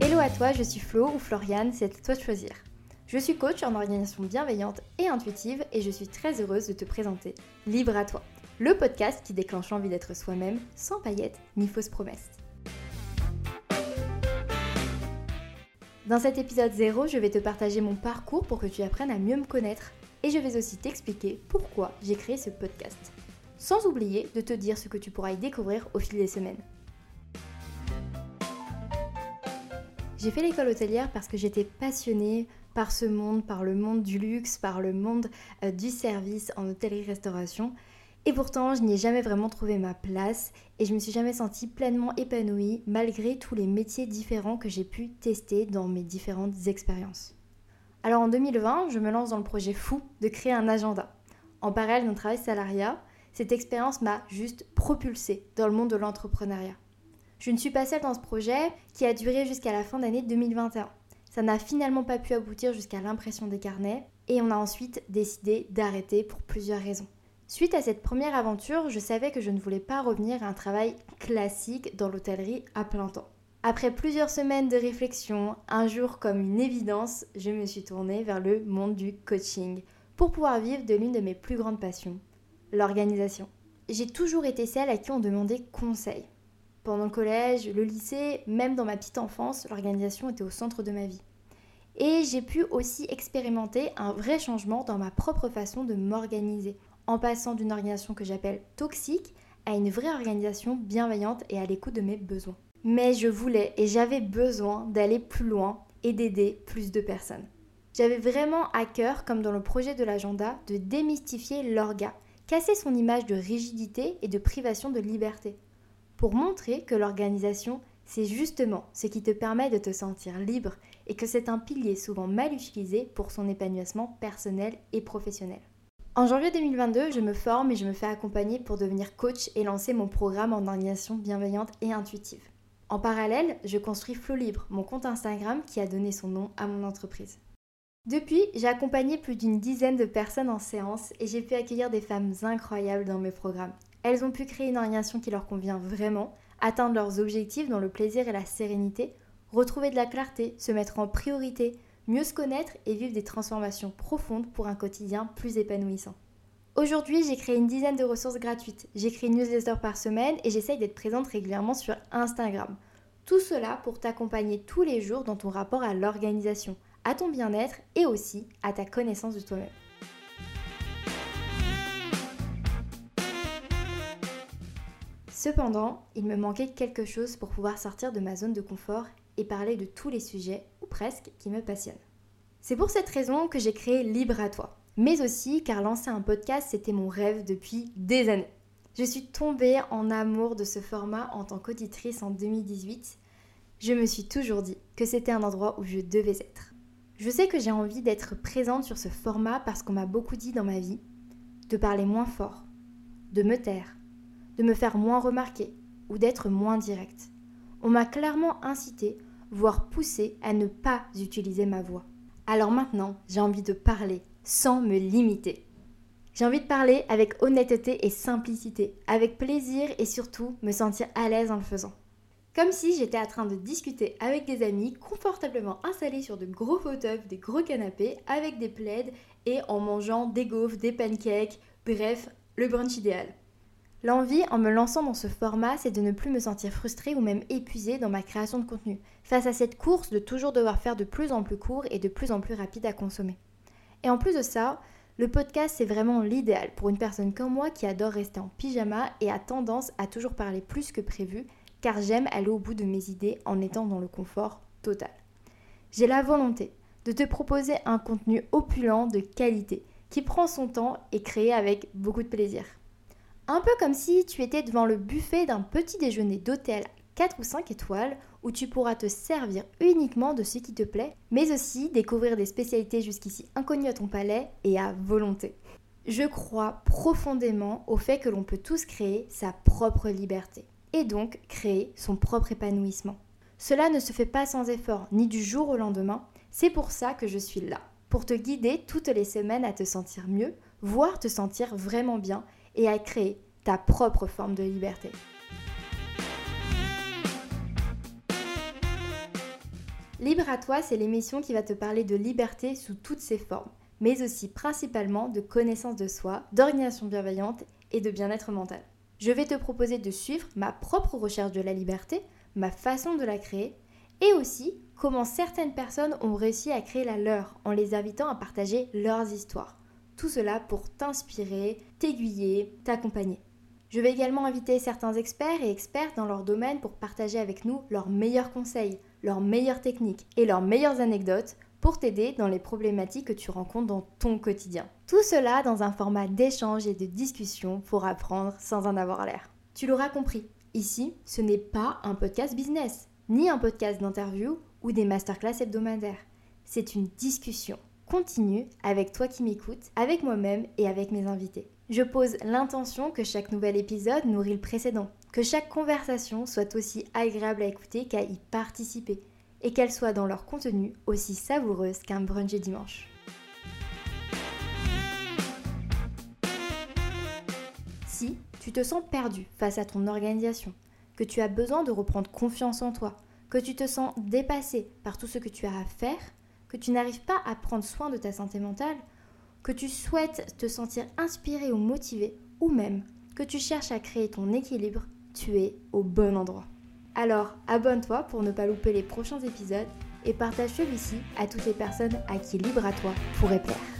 Hello à toi, je suis Flo ou Floriane, c'est à toi de choisir. Je suis coach en organisation bienveillante et intuitive et je suis très heureuse de te présenter Libre à toi, le podcast qui déclenche l'envie d'être soi-même sans paillettes ni fausses promesses. Dans cet épisode 0, je vais te partager mon parcours pour que tu apprennes à mieux me connaître et je vais aussi t'expliquer pourquoi j'ai créé ce podcast. Sans oublier de te dire ce que tu pourras y découvrir au fil des semaines. J'ai fait l'école hôtelière parce que j'étais passionnée par ce monde, par le monde du luxe, par le monde euh, du service en hôtellerie-restauration. Et pourtant, je n'y ai jamais vraiment trouvé ma place et je me suis jamais sentie pleinement épanouie malgré tous les métiers différents que j'ai pu tester dans mes différentes expériences. Alors en 2020, je me lance dans le projet fou de créer un agenda. En parallèle d'un travail salariat, cette expérience m'a juste propulsée dans le monde de l'entrepreneuriat. Je ne suis pas seule dans ce projet qui a duré jusqu'à la fin d'année 2021. Ça n'a finalement pas pu aboutir jusqu'à l'impression des carnets et on a ensuite décidé d'arrêter pour plusieurs raisons. Suite à cette première aventure, je savais que je ne voulais pas revenir à un travail classique dans l'hôtellerie à plein temps. Après plusieurs semaines de réflexion, un jour comme une évidence, je me suis tournée vers le monde du coaching pour pouvoir vivre de l'une de mes plus grandes passions, l'organisation. J'ai toujours été celle à qui on demandait conseil. Pendant le collège, le lycée, même dans ma petite enfance, l'organisation était au centre de ma vie. Et j'ai pu aussi expérimenter un vrai changement dans ma propre façon de m'organiser en passant d'une organisation que j'appelle toxique à une vraie organisation bienveillante et à l'écoute de mes besoins. Mais je voulais et j'avais besoin d'aller plus loin et d'aider plus de personnes. J'avais vraiment à cœur, comme dans le projet de l'agenda, de démystifier l'orga, casser son image de rigidité et de privation de liberté, pour montrer que l'organisation, c'est justement ce qui te permet de te sentir libre et que c'est un pilier souvent mal utilisé pour son épanouissement personnel et professionnel. En janvier 2022, je me forme et je me fais accompagner pour devenir coach et lancer mon programme en organisation bienveillante et intuitive. En parallèle, je construis Flow Libre, mon compte Instagram qui a donné son nom à mon entreprise. Depuis, j'ai accompagné plus d'une dizaine de personnes en séance et j'ai pu accueillir des femmes incroyables dans mes programmes. Elles ont pu créer une organisation qui leur convient vraiment, atteindre leurs objectifs dans le plaisir et la sérénité, retrouver de la clarté, se mettre en priorité, mieux se connaître et vivre des transformations profondes pour un quotidien plus épanouissant. Aujourd'hui, j'ai créé une dizaine de ressources gratuites. J'écris une newsletter par semaine et j'essaye d'être présente régulièrement sur Instagram. Tout cela pour t'accompagner tous les jours dans ton rapport à l'organisation, à ton bien-être et aussi à ta connaissance de toi-même. Cependant, il me manquait quelque chose pour pouvoir sortir de ma zone de confort et parler de tous les sujets, ou presque, qui me passionnent. C'est pour cette raison que j'ai créé Libre à toi, mais aussi car lancer un podcast, c'était mon rêve depuis des années. Je suis tombée en amour de ce format en tant qu'auditrice en 2018. Je me suis toujours dit que c'était un endroit où je devais être. Je sais que j'ai envie d'être présente sur ce format parce qu'on m'a beaucoup dit dans ma vie de parler moins fort, de me taire, de me faire moins remarquer ou d'être moins directe. On m'a clairement incité voire pousser à ne pas utiliser ma voix. Alors maintenant, j'ai envie de parler sans me limiter. J'ai envie de parler avec honnêteté et simplicité, avec plaisir et surtout me sentir à l'aise en le faisant. Comme si j'étais en train de discuter avec des amis confortablement installés sur de gros fauteuils, des gros canapés, avec des plaids et en mangeant des gaufres, des pancakes, bref, le brunch idéal. L'envie, en me lançant dans ce format, c'est de ne plus me sentir frustrée ou même épuisée dans ma création de contenu, face à cette course de toujours devoir faire de plus en plus court et de plus en plus rapide à consommer. Et en plus de ça, le podcast, c'est vraiment l'idéal pour une personne comme moi qui adore rester en pyjama et a tendance à toujours parler plus que prévu, car j'aime aller au bout de mes idées en étant dans le confort total. J'ai la volonté de te proposer un contenu opulent de qualité, qui prend son temps et créé avec beaucoup de plaisir. Un peu comme si tu étais devant le buffet d'un petit déjeuner d'hôtel 4 ou 5 étoiles où tu pourras te servir uniquement de ce qui te plaît, mais aussi découvrir des spécialités jusqu'ici inconnues à ton palais et à volonté. Je crois profondément au fait que l'on peut tous créer sa propre liberté et donc créer son propre épanouissement. Cela ne se fait pas sans effort, ni du jour au lendemain. C'est pour ça que je suis là, pour te guider toutes les semaines à te sentir mieux, voire te sentir vraiment bien et à créer ta propre forme de liberté. Libre à toi, c'est l'émission qui va te parler de liberté sous toutes ses formes, mais aussi principalement de connaissance de soi, d'organisation bienveillante et de bien-être mental. Je vais te proposer de suivre ma propre recherche de la liberté, ma façon de la créer, et aussi comment certaines personnes ont réussi à créer la leur en les invitant à partager leurs histoires. Tout cela pour t'inspirer, t'aiguiller, t'accompagner. Je vais également inviter certains experts et experts dans leur domaine pour partager avec nous leurs meilleurs conseils, leurs meilleures techniques et leurs meilleures anecdotes pour t'aider dans les problématiques que tu rencontres dans ton quotidien. Tout cela dans un format d'échange et de discussion pour apprendre sans en avoir l'air. Tu l'auras compris, ici, ce n'est pas un podcast business, ni un podcast d'interview ou des masterclass hebdomadaires. C'est une discussion continue avec toi qui m'écoutes, avec moi-même et avec mes invités. Je pose l'intention que chaque nouvel épisode nourrit le précédent, que chaque conversation soit aussi agréable à écouter qu'à y participer, et qu'elle soit dans leur contenu aussi savoureuse qu'un brunch dimanche. Si tu te sens perdu face à ton organisation, que tu as besoin de reprendre confiance en toi, que tu te sens dépassé par tout ce que tu as à faire, que tu n'arrives pas à prendre soin de ta santé mentale, que tu souhaites te sentir inspiré ou motivé, ou même que tu cherches à créer ton équilibre, tu es au bon endroit. Alors abonne-toi pour ne pas louper les prochains épisodes et partage celui-ci à toutes les personnes à qui Libre à toi pourrait plaire.